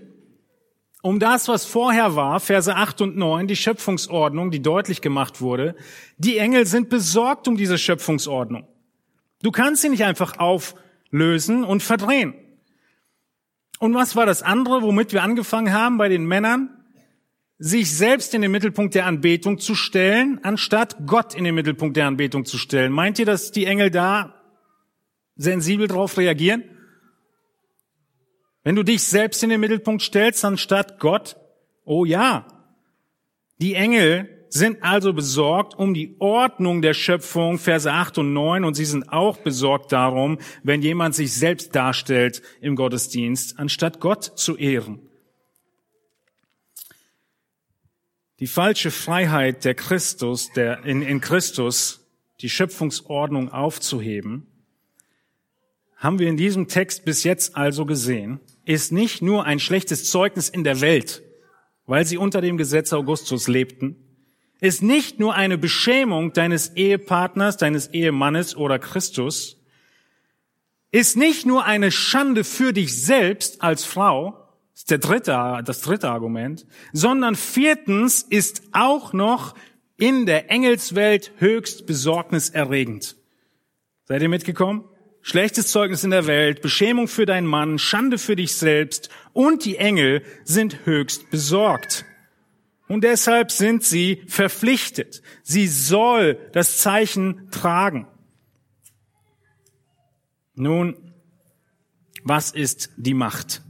um das, was vorher war, Verse 8 und 9, die Schöpfungsordnung, die deutlich gemacht wurde, die Engel sind besorgt um diese Schöpfungsordnung. Du kannst sie nicht einfach auf lösen und verdrehen. Und was war das andere, womit wir angefangen haben bei den Männern? Sich selbst in den Mittelpunkt der Anbetung zu stellen, anstatt Gott in den Mittelpunkt der Anbetung zu stellen. Meint ihr, dass die Engel da sensibel drauf reagieren? Wenn du dich selbst in den Mittelpunkt stellst, anstatt Gott? Oh ja. Die Engel sind also besorgt um die Ordnung der Schöpfung, Verse 8 und 9, und sie sind auch besorgt darum, wenn jemand sich selbst darstellt im Gottesdienst, anstatt Gott zu ehren. Die falsche Freiheit der Christus, der in, in Christus, die Schöpfungsordnung aufzuheben, haben wir in diesem Text bis jetzt also gesehen, ist nicht nur ein schlechtes Zeugnis in der Welt, weil sie unter dem Gesetz Augustus lebten, ist nicht nur eine Beschämung deines Ehepartners, deines Ehemannes oder Christus, ist nicht nur eine Schande für dich selbst als Frau, ist der dritte, das dritte Argument, sondern viertens ist auch noch in der Engelswelt höchst besorgniserregend. Seid ihr mitgekommen? schlechtes Zeugnis in der Welt, Beschämung für deinen Mann, Schande für dich selbst und die Engel sind höchst besorgt. Und deshalb sind sie verpflichtet. Sie soll das Zeichen tragen. Nun, was ist die Macht?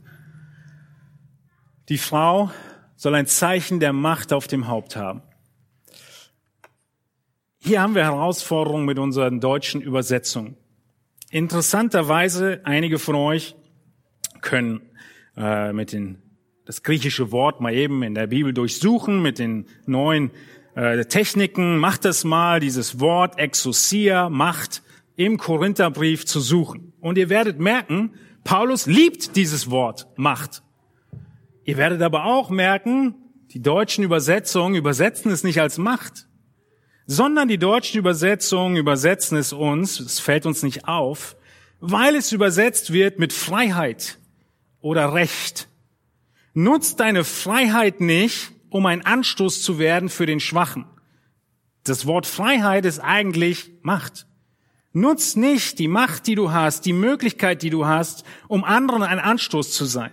Die Frau soll ein Zeichen der Macht auf dem Haupt haben. Hier haben wir Herausforderungen mit unseren deutschen Übersetzungen. Interessanterweise, einige von euch können äh, mit den, das griechische Wort mal eben in der Bibel durchsuchen, mit den neuen äh, Techniken. Macht das mal, dieses Wort Exousia, Macht, im Korintherbrief zu suchen. Und ihr werdet merken, Paulus liebt dieses Wort Macht. Ihr werdet aber auch merken, die deutschen Übersetzungen übersetzen es nicht als Macht, sondern die deutschen Übersetzungen übersetzen es uns, es fällt uns nicht auf, weil es übersetzt wird mit Freiheit oder Recht. Nutzt deine Freiheit nicht, um ein Anstoß zu werden für den Schwachen. Das Wort Freiheit ist eigentlich Macht. Nutz nicht die Macht, die du hast, die Möglichkeit, die du hast, um anderen ein Anstoß zu sein.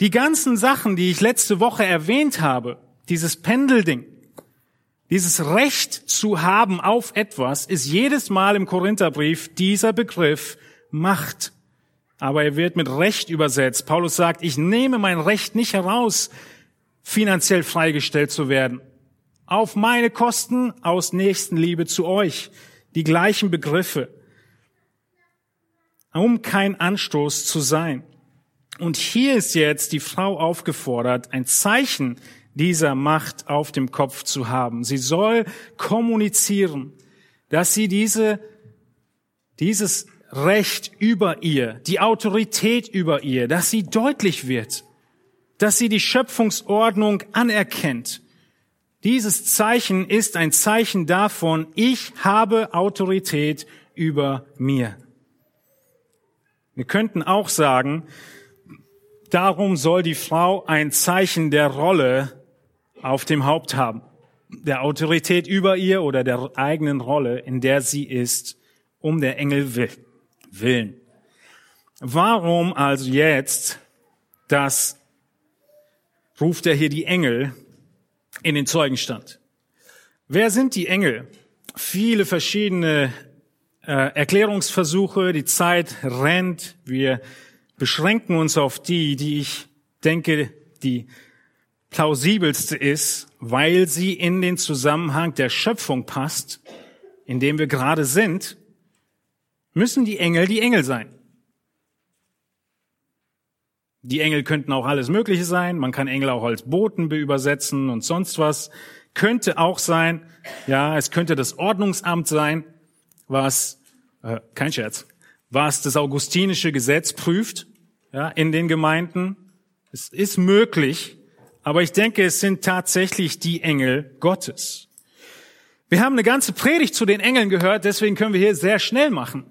Die ganzen Sachen, die ich letzte Woche erwähnt habe, dieses Pendelding, dieses Recht zu haben auf etwas, ist jedes Mal im Korintherbrief dieser Begriff Macht. Aber er wird mit Recht übersetzt. Paulus sagt, ich nehme mein Recht nicht heraus, finanziell freigestellt zu werden. Auf meine Kosten aus Nächstenliebe zu euch die gleichen Begriffe, um kein Anstoß zu sein. Und hier ist jetzt die Frau aufgefordert, ein Zeichen dieser Macht auf dem Kopf zu haben. Sie soll kommunizieren, dass sie diese, dieses Recht über ihr, die Autorität über ihr, dass sie deutlich wird, dass sie die Schöpfungsordnung anerkennt. Dieses Zeichen ist ein Zeichen davon, ich habe Autorität über mir. Wir könnten auch sagen, darum soll die Frau ein Zeichen der Rolle auf dem Haupt haben, der Autorität über ihr oder der eigenen Rolle, in der sie ist, um der Engel willen. Warum also jetzt das ruft er hier die Engel in den Zeugenstand. Wer sind die Engel? Viele verschiedene äh, Erklärungsversuche, die Zeit rennt. Wir beschränken uns auf die, die ich denke, die plausibelste ist, weil sie in den Zusammenhang der Schöpfung passt, in dem wir gerade sind, müssen die Engel die Engel sein. Die Engel könnten auch alles Mögliche sein. Man kann Engel auch als Boten übersetzen und sonst was. Könnte auch sein, ja, es könnte das Ordnungsamt sein, was, äh, kein Scherz, was das augustinische Gesetz prüft, ja, in den Gemeinden. Es ist möglich, aber ich denke, es sind tatsächlich die Engel Gottes. Wir haben eine ganze Predigt zu den Engeln gehört, deswegen können wir hier sehr schnell machen.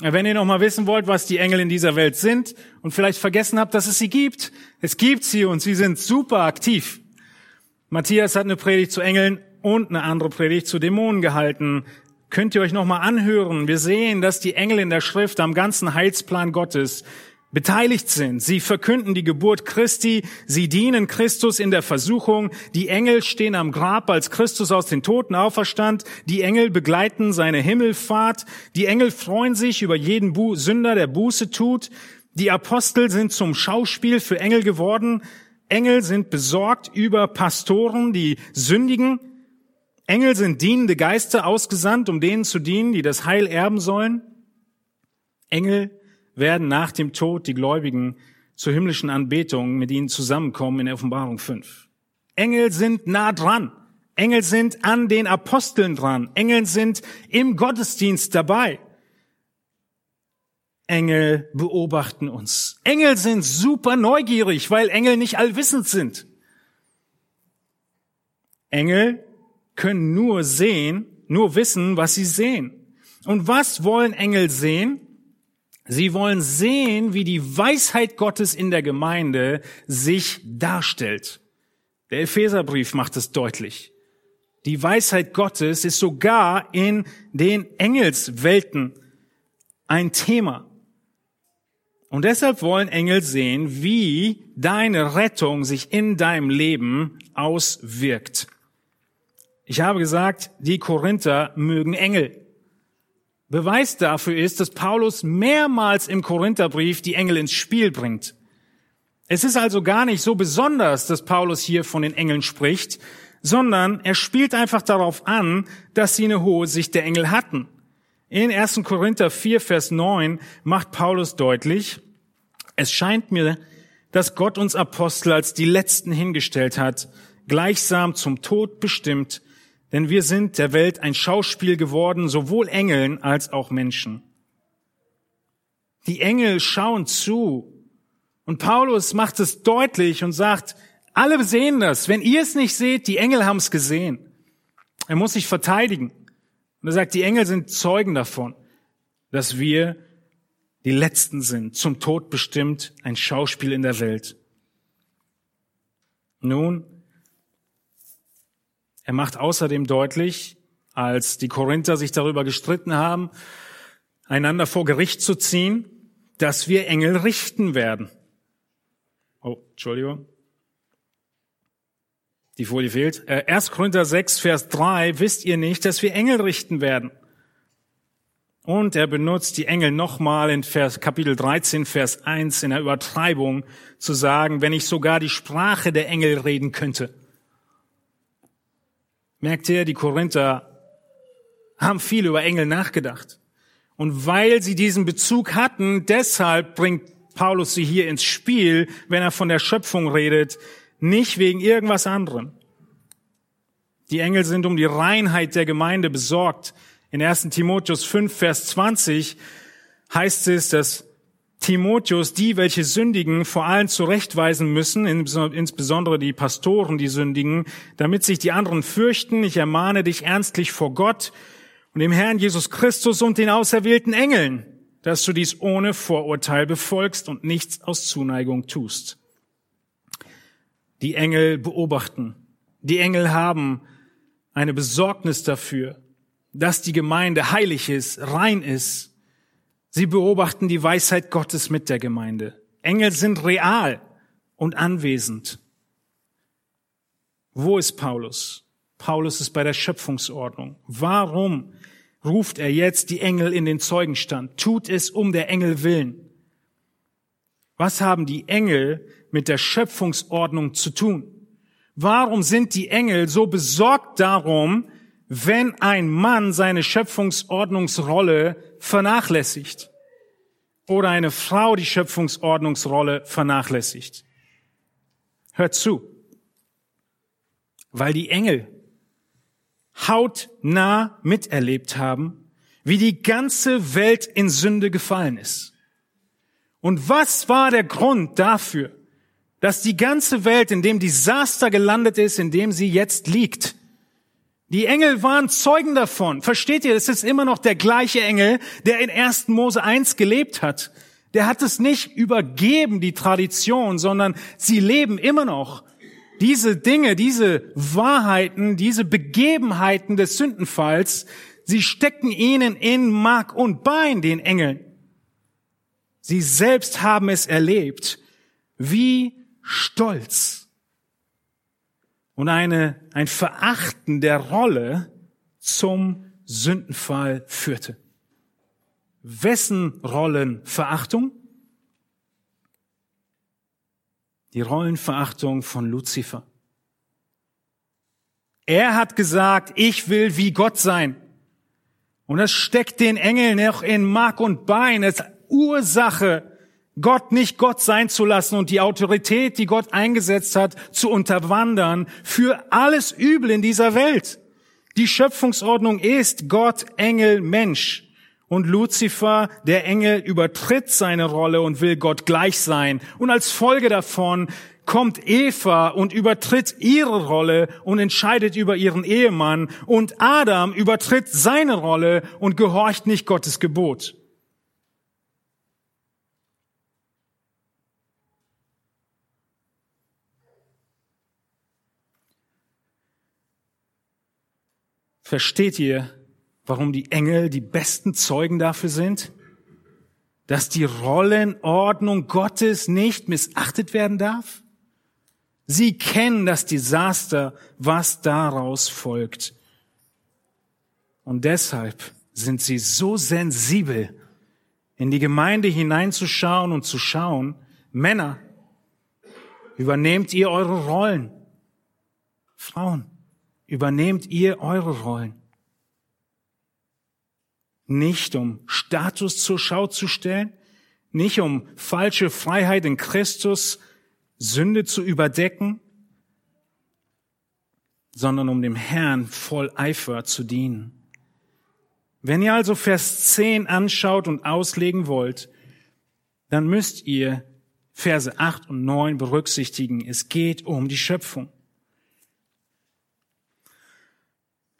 Wenn ihr noch mal wissen wollt, was die Engel in dieser Welt sind und vielleicht vergessen habt, dass es sie gibt, es gibt sie und sie sind super aktiv. Matthias hat eine Predigt zu Engeln und eine andere Predigt zu Dämonen gehalten. Könnt ihr euch noch mal anhören? Wir sehen, dass die Engel in der Schrift am ganzen Heilsplan Gottes beteiligt sind. Sie verkünden die Geburt Christi, sie dienen Christus in der Versuchung, die Engel stehen am Grab, als Christus aus den Toten auferstand, die Engel begleiten seine Himmelfahrt, die Engel freuen sich über jeden Bu Sünder, der Buße tut, die Apostel sind zum Schauspiel für Engel geworden, Engel sind besorgt über Pastoren, die sündigen, Engel sind dienende Geister ausgesandt, um denen zu dienen, die das Heil erben sollen. Engel werden nach dem Tod die Gläubigen zur himmlischen Anbetung mit ihnen zusammenkommen in der Offenbarung 5. Engel sind nah dran. Engel sind an den Aposteln dran. Engel sind im Gottesdienst dabei. Engel beobachten uns. Engel sind super neugierig, weil Engel nicht allwissend sind. Engel können nur sehen, nur wissen, was sie sehen. Und was wollen Engel sehen? Sie wollen sehen, wie die Weisheit Gottes in der Gemeinde sich darstellt. Der Epheserbrief macht es deutlich. Die Weisheit Gottes ist sogar in den Engelswelten ein Thema. Und deshalb wollen Engel sehen, wie deine Rettung sich in deinem Leben auswirkt. Ich habe gesagt, die Korinther mögen Engel. Beweis dafür ist, dass Paulus mehrmals im Korintherbrief die Engel ins Spiel bringt. Es ist also gar nicht so besonders, dass Paulus hier von den Engeln spricht, sondern er spielt einfach darauf an, dass sie eine hohe Sicht der Engel hatten. In 1. Korinther 4, Vers 9 macht Paulus deutlich, es scheint mir, dass Gott uns Apostel als die Letzten hingestellt hat, gleichsam zum Tod bestimmt, denn wir sind der Welt ein Schauspiel geworden, sowohl Engeln als auch Menschen. Die Engel schauen zu. Und Paulus macht es deutlich und sagt, alle sehen das. Wenn ihr es nicht seht, die Engel haben es gesehen. Er muss sich verteidigen. Und er sagt, die Engel sind Zeugen davon, dass wir die Letzten sind, zum Tod bestimmt, ein Schauspiel in der Welt. Nun, er macht außerdem deutlich, als die Korinther sich darüber gestritten haben, einander vor Gericht zu ziehen, dass wir Engel richten werden. Oh, Entschuldigung. Die Folie fehlt. 1 äh, Korinther 6, Vers 3, wisst ihr nicht, dass wir Engel richten werden? Und er benutzt die Engel nochmal in Vers, Kapitel 13, Vers 1 in der Übertreibung zu sagen, wenn ich sogar die Sprache der Engel reden könnte. Merkt ihr, die Korinther haben viel über Engel nachgedacht. Und weil sie diesen Bezug hatten, deshalb bringt Paulus sie hier ins Spiel, wenn er von der Schöpfung redet, nicht wegen irgendwas anderem. Die Engel sind um die Reinheit der Gemeinde besorgt. In 1 Timotheus 5, Vers 20 heißt es, dass Timotheus die, welche sündigen, vor allem zurechtweisen müssen, insbesondere die Pastoren, die sündigen, damit sich die anderen fürchten. Ich ermahne dich ernstlich vor Gott und dem Herrn Jesus Christus und den auserwählten Engeln, dass du dies ohne Vorurteil befolgst und nichts aus Zuneigung tust. Die Engel beobachten. Die Engel haben eine Besorgnis dafür, dass die Gemeinde heilig ist, rein ist, Sie beobachten die Weisheit Gottes mit der Gemeinde. Engel sind real und anwesend. Wo ist Paulus? Paulus ist bei der Schöpfungsordnung. Warum ruft er jetzt die Engel in den Zeugenstand? Tut es um der Engel willen. Was haben die Engel mit der Schöpfungsordnung zu tun? Warum sind die Engel so besorgt darum, wenn ein Mann seine Schöpfungsordnungsrolle vernachlässigt oder eine Frau die Schöpfungsordnungsrolle vernachlässigt. Hört zu, weil die Engel hautnah miterlebt haben, wie die ganze Welt in Sünde gefallen ist. Und was war der Grund dafür, dass die ganze Welt in dem Desaster gelandet ist, in dem sie jetzt liegt? Die Engel waren Zeugen davon. Versteht ihr, es ist immer noch der gleiche Engel, der in 1. Mose 1 gelebt hat. Der hat es nicht übergeben, die Tradition, sondern sie leben immer noch. Diese Dinge, diese Wahrheiten, diese Begebenheiten des Sündenfalls, sie stecken ihnen in Mark und Bein, den Engeln. Sie selbst haben es erlebt. Wie stolz und eine, ein Verachten der Rolle zum Sündenfall führte. Wessen Rollenverachtung? Die Rollenverachtung von Luzifer. Er hat gesagt, ich will wie Gott sein. Und das steckt den Engeln noch in Mark und Bein als Ursache Gott nicht Gott sein zu lassen und die Autorität, die Gott eingesetzt hat, zu unterwandern für alles Übel in dieser Welt. Die Schöpfungsordnung ist Gott, Engel, Mensch. Und Luzifer, der Engel, übertritt seine Rolle und will Gott gleich sein. Und als Folge davon kommt Eva und übertritt ihre Rolle und entscheidet über ihren Ehemann. Und Adam übertritt seine Rolle und gehorcht nicht Gottes Gebot. Versteht ihr, warum die Engel die besten Zeugen dafür sind? dass die Rollenordnung Gottes nicht missachtet werden darf? Sie kennen das Desaster, was daraus folgt. Und deshalb sind sie so sensibel, in die Gemeinde hineinzuschauen und zu schauen, Männer, übernehmt ihr eure Rollen. Frauen, übernehmt ihr eure Rollen. Nicht um Status zur Schau zu stellen, nicht um falsche Freiheit in Christus, Sünde zu überdecken, sondern um dem Herrn voll Eifer zu dienen. Wenn ihr also Vers 10 anschaut und auslegen wollt, dann müsst ihr Verse 8 und 9 berücksichtigen. Es geht um die Schöpfung.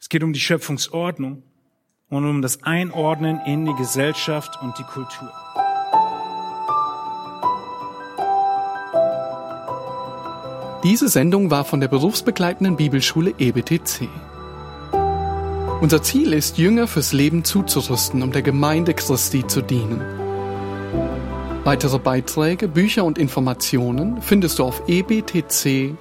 Es geht um die Schöpfungsordnung und um das Einordnen in die Gesellschaft und die Kultur. Diese Sendung war von der berufsbegleitenden Bibelschule EBTC. Unser Ziel ist, Jünger fürs Leben zuzurüsten, um der Gemeinde Christi zu dienen. Weitere Beiträge, Bücher und Informationen findest du auf ebtc.org.